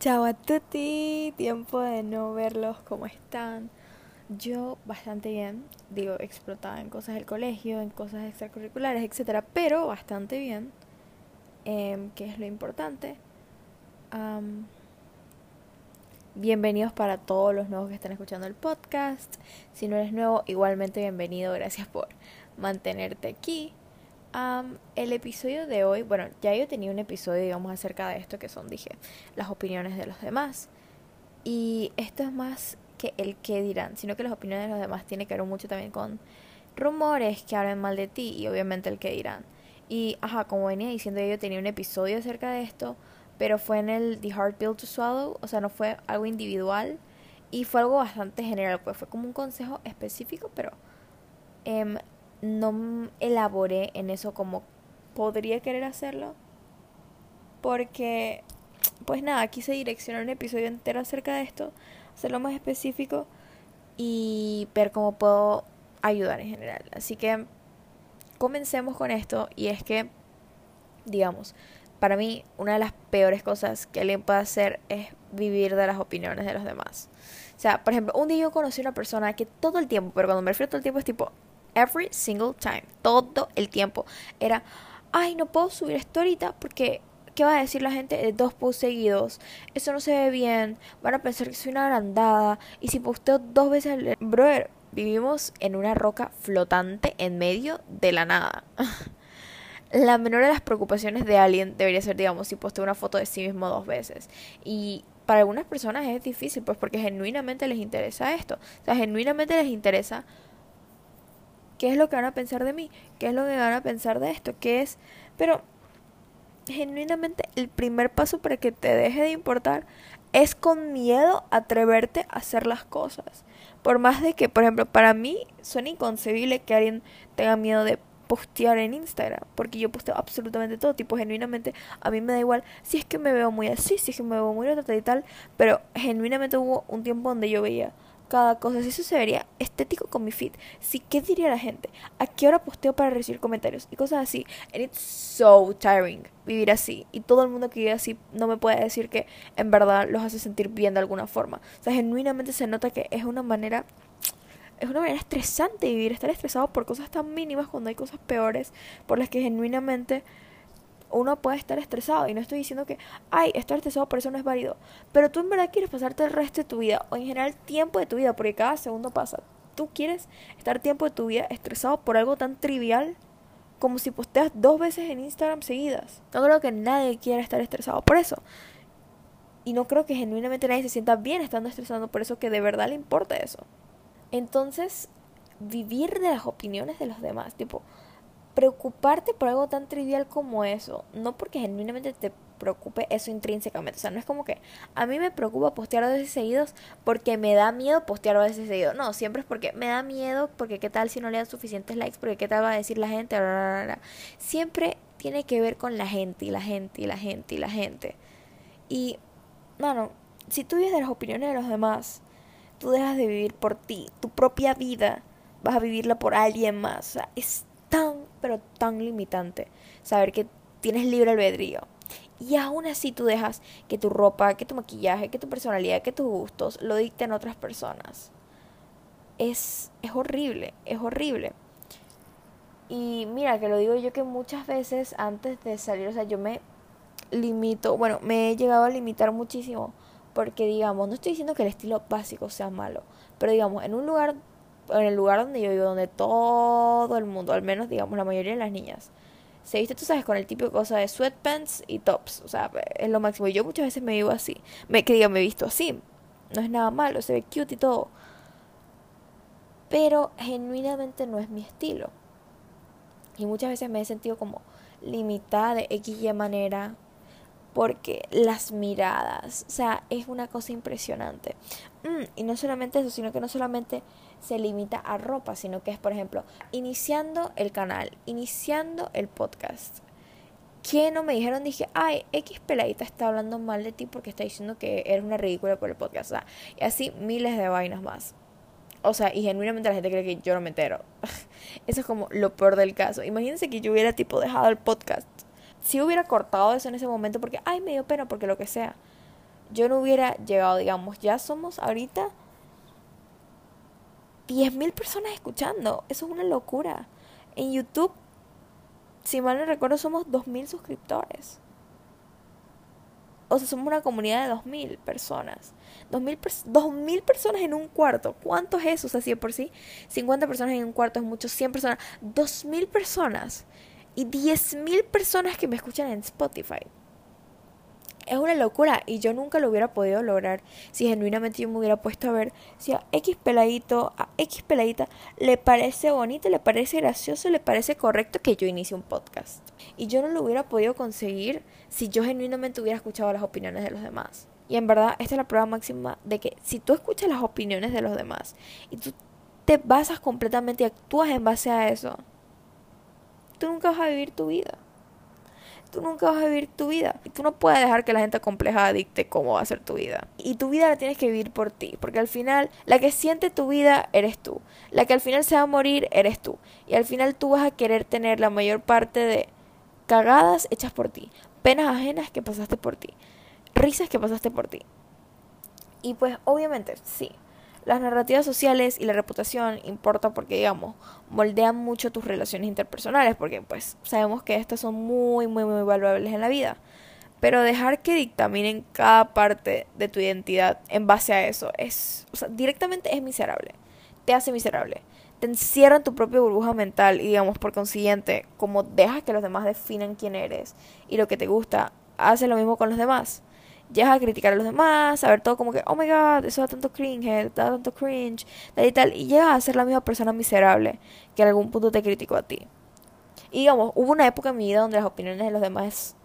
Chao a tutti, tiempo de no verlos, ¿cómo están? Yo bastante bien, digo, explotada en cosas del colegio, en cosas extracurriculares, etcétera, pero bastante bien, eh, que es lo importante. bienvenidos para todos los nuevos que están escuchando el podcast. Si no eres nuevo, igualmente bienvenido, gracias por mantenerte aquí el episodio de hoy, bueno, ya yo tenía un episodio, digamos, acerca de esto que son, dije, las opiniones de los demás. Y esto es más que el que dirán, sino que las opiniones de los demás tiene que ver mucho también con rumores que hablan mal de ti y obviamente el que dirán. Y, ajá, como venía diciendo, yo tenía un episodio acerca de esto, pero fue en el The Hard Pill to Swallow, o sea, no fue algo individual y fue algo bastante general, pues fue como un consejo específico, pero eh, no elaboré en eso como podría querer hacerlo. Porque, pues nada, quise direccionar un episodio entero acerca de esto, hacerlo más específico y ver cómo puedo ayudar en general. Así que comencemos con esto y es que, digamos, para mí una de las peores cosas que alguien puede hacer es vivir de las opiniones de los demás. O sea, por ejemplo, un día yo conocí a una persona que todo el tiempo, pero cuando me refiero todo el tiempo es tipo, every single time, todo el tiempo. Era, ay, no puedo subir esto ahorita porque ¿qué va a decir la gente de dos posts seguidos? Eso no se ve bien, van a pensar que soy una agrandada. Y si posteo dos veces al... Brother, vivimos en una roca flotante en medio de la nada. la menor de las preocupaciones de alguien debería ser, digamos, si posteo una foto de sí mismo dos veces. Y para algunas personas es difícil, pues porque genuinamente les interesa esto. O sea, genuinamente les interesa ¿Qué es lo que van a pensar de mí? ¿Qué es lo que van a pensar de esto? ¿Qué es? Pero genuinamente el primer paso para que te deje de importar es con miedo atreverte a hacer las cosas. Por más de que, por ejemplo, para mí suena inconcebible que alguien tenga miedo de postear en Instagram, porque yo posteo absolutamente todo, tipo, genuinamente, a mí me da igual si es que me veo muy así, si es que me veo muy otra y tal, pero genuinamente hubo un tiempo donde yo veía cada cosa. Si eso se vería estético con mi feed. Si, ¿qué diría la gente? ¿A qué hora posteo para recibir comentarios? Y cosas así. And it's so tiring vivir así. Y todo el mundo que vive así no me puede decir que en verdad los hace sentir bien de alguna forma. O sea, genuinamente se nota que es una manera es una manera estresante vivir, estar estresado por cosas tan mínimas cuando hay cosas peores por las que genuinamente uno puede estar estresado y no estoy diciendo que, ay, estar estresado por eso no es válido, pero tú en verdad quieres pasarte el resto de tu vida o en general tiempo de tu vida, porque cada segundo pasa. Tú quieres estar tiempo de tu vida estresado por algo tan trivial como si posteas dos veces en Instagram seguidas. No creo que nadie quiera estar estresado por eso. Y no creo que genuinamente nadie se sienta bien estando estresado por eso que de verdad le importa eso. Entonces, vivir de las opiniones de los demás, tipo, preocuparte por algo tan trivial como eso, no porque genuinamente te preocupe eso intrínsecamente, o sea, no es como que a mí me preocupa postear dos veces seguidos porque me da miedo postear dos veces seguidos, no, siempre es porque me da miedo, porque qué tal si no le dan suficientes likes, porque qué tal va a decir la gente, siempre tiene que ver con la gente y la gente y la gente y la gente. Y, no, si tú vives de las opiniones de los demás, tú dejas de vivir por ti, tu propia vida, vas a vivirla por alguien más, o sea, es tan, pero tan limitante saber que tienes libre albedrío. Y aún así tú dejas que tu ropa, que tu maquillaje, que tu personalidad, que tus gustos lo dicten otras personas. Es, es horrible, es horrible. Y mira, que lo digo yo que muchas veces antes de salir, o sea, yo me limito, bueno, me he llegado a limitar muchísimo. Porque digamos, no estoy diciendo que el estilo básico sea malo, pero digamos, en un lugar en el lugar donde yo vivo, donde todo el mundo, al menos digamos la mayoría de las niñas, se viste, tú sabes, con el típico cosa de sweatpants y tops. O sea, es lo máximo. Y yo muchas veces me vivo así. Me, que diga, me he visto así. No es nada malo, se ve cute y todo. Pero genuinamente no es mi estilo. Y muchas veces me he sentido como limitada de X y manera porque las miradas, o sea, es una cosa impresionante. Mm, y no solamente eso, sino que no solamente se limita a ropa, sino que es, por ejemplo, iniciando el canal, iniciando el podcast. Que no me dijeron, dije, ay, X peladita está hablando mal de ti porque está diciendo que eres una ridícula por el podcast. O sea, y así miles de vainas más. O sea, y genuinamente la gente cree que yo no me entero. Eso es como lo peor del caso. Imagínense que yo hubiera tipo dejado el podcast. Si hubiera cortado eso en ese momento porque, ay, me dio pena porque lo que sea yo no hubiera llegado, digamos, ya somos ahorita 10.000 personas escuchando. Eso es una locura. En YouTube, si mal no recuerdo, somos 2.000 suscriptores. O sea, somos una comunidad de 2.000 personas. 2.000 personas en un cuarto. ¿Cuánto es eso? O sea, si por sí 50 personas en un cuarto es mucho, 100 personas. 2.000 personas. Y 10.000 personas que me escuchan en Spotify es una locura y yo nunca lo hubiera podido lograr si genuinamente yo me hubiera puesto a ver si a X peladito, a X peladita le parece bonito, le parece gracioso, le parece correcto que yo inicie un podcast. Y yo no lo hubiera podido conseguir si yo genuinamente hubiera escuchado las opiniones de los demás. Y en verdad, esta es la prueba máxima de que si tú escuchas las opiniones de los demás y tú te basas completamente y actúas en base a eso, tú nunca vas a vivir tu vida tú nunca vas a vivir tu vida. Y tú no puedes dejar que la gente compleja dicte cómo va a ser tu vida. Y tu vida la tienes que vivir por ti. Porque al final, la que siente tu vida eres tú. La que al final se va a morir eres tú. Y al final tú vas a querer tener la mayor parte de cagadas hechas por ti. Penas ajenas que pasaste por ti. Risas que pasaste por ti. Y pues obviamente, sí las narrativas sociales y la reputación importa porque, digamos, moldean mucho tus relaciones interpersonales, porque pues sabemos que estas son muy, muy, muy valuables en la vida. Pero dejar que dictaminen cada parte de tu identidad en base a eso es, o sea, directamente es miserable. Te hace miserable. Te encierra en tu propia burbuja mental y, digamos, por consiguiente, como dejas que los demás definan quién eres y lo que te gusta, hace lo mismo con los demás llegas a criticar a los demás, a ver todo como que, oh my god, eso da tanto cringe, da tanto cringe, tal y tal, y llegas a ser la misma persona miserable que en algún punto te criticó a ti. Y digamos, hubo una época en mi vida donde las opiniones de los demás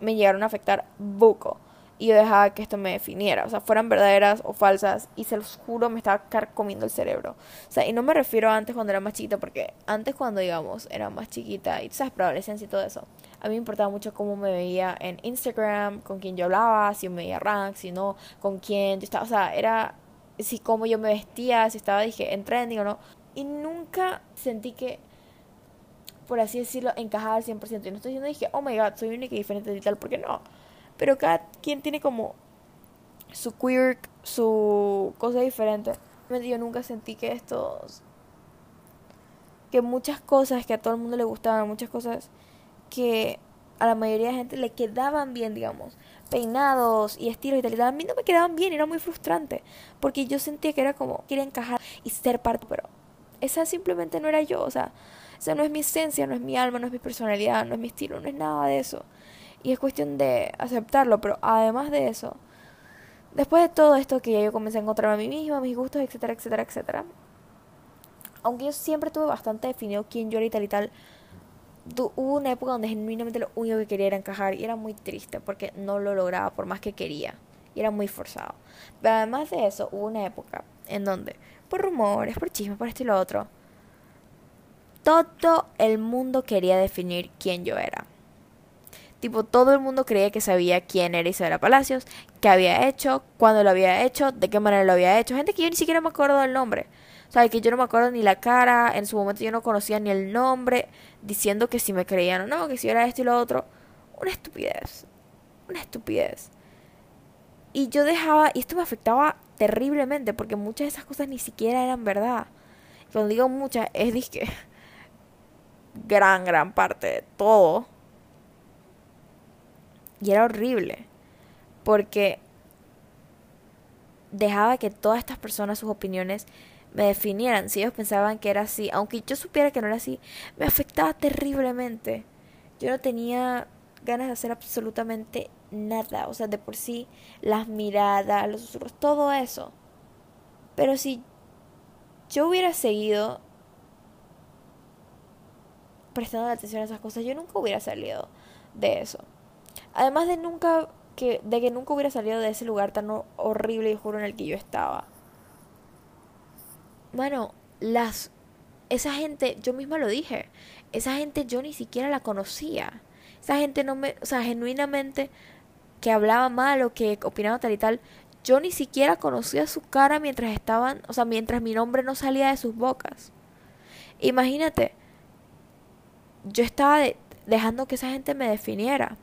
me llegaron a afectar buco. Y yo dejaba que esto me definiera, o sea, fueran verdaderas o falsas, y se los juro, me estaba comiendo el cerebro. O sea, y no me refiero a antes cuando era más chiquita, porque antes cuando, digamos, era más chiquita, y tú sabes, preadolescencia y todo eso, a mí me importaba mucho cómo me veía en Instagram, con quién yo hablaba, si me veía rank, si no, con quién yo estaba, o sea, era si cómo yo me vestía, si estaba, dije, en trending o no. Y nunca sentí que, por así decirlo, encajaba al 100%. Y no estoy diciendo, dije, oh my god, soy única y diferente y tal, porque no. Pero cada quien tiene como su queer, su cosa diferente. Yo nunca sentí que estos, que muchas cosas que a todo el mundo le gustaban, muchas cosas que a la mayoría de gente le quedaban bien, digamos, peinados y estilos y tal y tal. A mí no me quedaban bien, era muy frustrante, porque yo sentía que era como quería encajar y ser parte, pero esa simplemente no era yo, o sea, esa no es mi esencia, no es mi alma, no es mi personalidad, no es mi estilo, no es nada de eso. Y es cuestión de aceptarlo, pero además de eso, después de todo esto que ya yo comencé a encontrar a mí misma, mis gustos, etcétera, etcétera, etcétera, aunque yo siempre tuve bastante definido quién yo era y tal y tal, hubo una época donde genuinamente lo único que quería era encajar y era muy triste porque no lo lograba por más que quería y era muy forzado. Pero además de eso, hubo una época en donde, por rumores, por chismes, por esto y lo otro, todo el mundo quería definir quién yo era. Tipo, todo el mundo creía que sabía quién era Isabela Palacios, qué había hecho, cuándo lo había hecho, de qué manera lo había hecho. Gente que yo ni siquiera me acuerdo del nombre. O sea, que yo no me acuerdo ni la cara, en su momento yo no conocía ni el nombre, diciendo que si me creían o no, que si era esto y lo otro. Una estupidez. Una estupidez. Y yo dejaba, y esto me afectaba terriblemente, porque muchas de esas cosas ni siquiera eran verdad. Cuando digo muchas, es que gran, gran parte de todo. Y era horrible. Porque dejaba que todas estas personas, sus opiniones, me definieran, si ellos pensaban que era así, aunque yo supiera que no era así, me afectaba terriblemente. Yo no tenía ganas de hacer absolutamente nada, o sea, de por sí, las miradas, los susurros, todo eso. Pero si yo hubiera seguido prestando atención a esas cosas, yo nunca hubiera salido de eso. Además de nunca que de que nunca hubiera salido de ese lugar tan horrible y juro en el que yo estaba bueno, las esa gente, yo misma lo dije, esa gente yo ni siquiera la conocía. Esa gente no me, o sea, genuinamente que hablaba mal o que opinaba tal y tal, yo ni siquiera conocía su cara mientras estaban, o sea, mientras mi nombre no salía de sus bocas. Imagínate, yo estaba dejando que esa gente me definiera.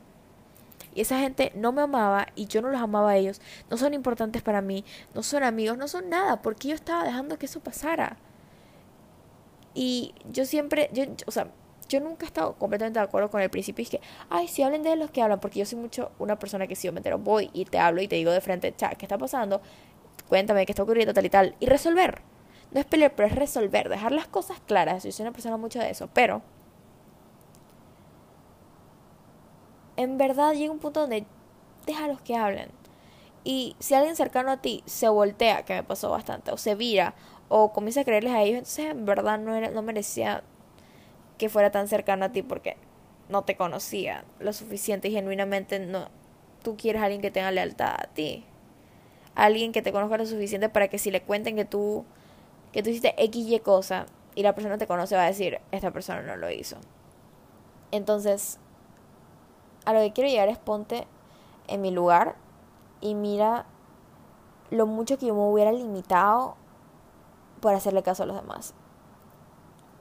Y esa gente no me amaba y yo no los amaba a ellos, no son importantes para mí, no son amigos, no son nada, porque yo estaba dejando que eso pasara. Y yo siempre, yo, o sea, yo nunca he estado completamente de acuerdo con el principio. Es que, ay, si hablen de los que hablan, porque yo soy mucho una persona que si yo me entero, voy y te hablo y te digo de frente, cha, ¿qué está pasando? Cuéntame qué está ocurriendo, tal y tal. Y resolver. No es pelear, pero es resolver, dejar las cosas claras. Yo soy una persona mucho de eso, pero en verdad llega un punto donde deja a los que hablen. Y si alguien cercano a ti se voltea, que me pasó bastante, o se vira, o comienza a creerles a ellos, entonces en verdad no, era, no merecía que fuera tan cercano a ti porque no te conocía lo suficiente y genuinamente no tú quieres a alguien que tenga lealtad a ti. Alguien que te conozca lo suficiente para que si le cuenten que tú que tú hiciste X cosa y la persona te conoce va a decir, esta persona no lo hizo. Entonces, a lo que quiero llegar es ponte en mi lugar y mira lo mucho que yo me hubiera limitado por hacerle caso a los demás.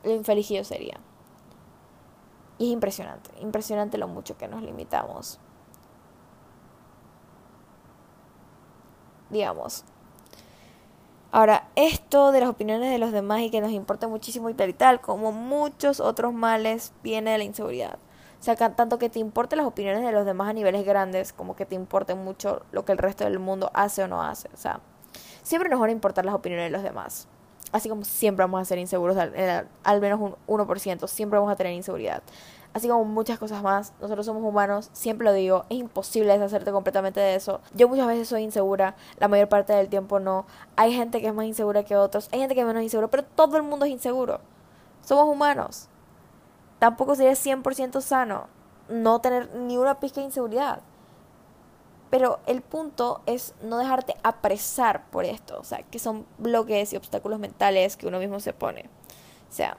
Lo infeliz yo sería. Y es impresionante, impresionante lo mucho que nos limitamos. Digamos. Ahora, esto de las opiniones de los demás y que nos importa muchísimo y tal y tal, como muchos otros males, viene de la inseguridad. O sea, tanto que te importen las opiniones de los demás a niveles grandes, como que te importe mucho lo que el resto del mundo hace o no hace. O sea, siempre nos van a importar las opiniones de los demás así como siempre vamos a ser inseguros, al, menos un 1%, siempre vamos a tener inseguridad. Así como muchas cosas más, nosotros somos humanos, siempre lo digo, es imposible deshacerte completamente de eso. Yo muchas veces soy insegura, la mayor parte del tiempo no. Hay gente que es más insegura que otros, hay gente que es menos insegura, pero todo el mundo es inseguro. Somos humanos. Tampoco sería 100% sano no tener ni una pizca de inseguridad. Pero el punto es no dejarte apresar por esto, o sea, que son bloques y obstáculos mentales que uno mismo se pone. O sea,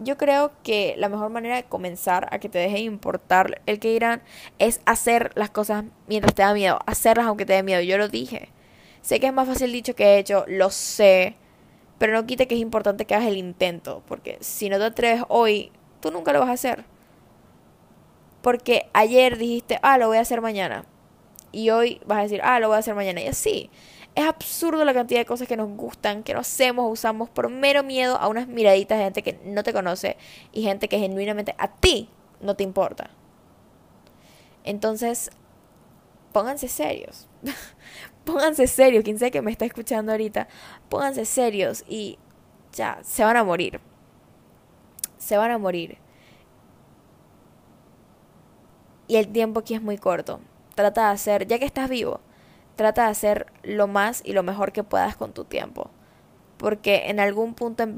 yo creo que la mejor manera de comenzar a que te deje importar el que irán es hacer las cosas mientras te da miedo, hacerlas aunque te dé miedo. Yo lo dije. Sé que es más fácil dicho que hecho, lo sé, pero no quite que es importante que hagas el intento, porque si no te atreves hoy, tú nunca lo vas a hacer. Porque ayer dijiste, ah, lo voy a hacer mañana y hoy vas a decir, ah, lo voy a hacer mañana. Y así. Es absurdo la cantidad de cosas que nos gustan, que no hacemos, usamos por mero miedo a unas miraditas de gente que no te conoce y gente que genuinamente a ti no te importa. Entonces, pónganse serios. pónganse serios. Quien sea que me está escuchando ahorita, pónganse serios y ya, se van a morir. Se van a morir. Y el tiempo aquí es muy corto trata de hacer, ya que estás vivo, trata de hacer lo más y lo mejor que puedas con tu tiempo. Porque en algún punto en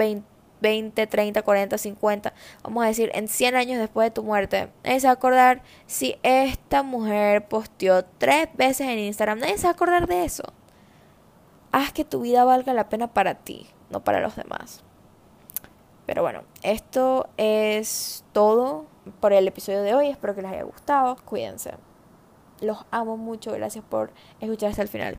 20, 30, 40, 50, vamos a decir, en 100 años después de tu muerte, nadie se va a acordar si esta mujer posteó tres veces en Instagram. Nadie se va a acordar de eso. Haz que tu vida valga la pena para ti, no para los demás. Pero bueno, esto es todo por el episodio de hoy. Espero que les haya gustado. Cuídense. Los amo mucho. Gracias por escuchar hasta el final.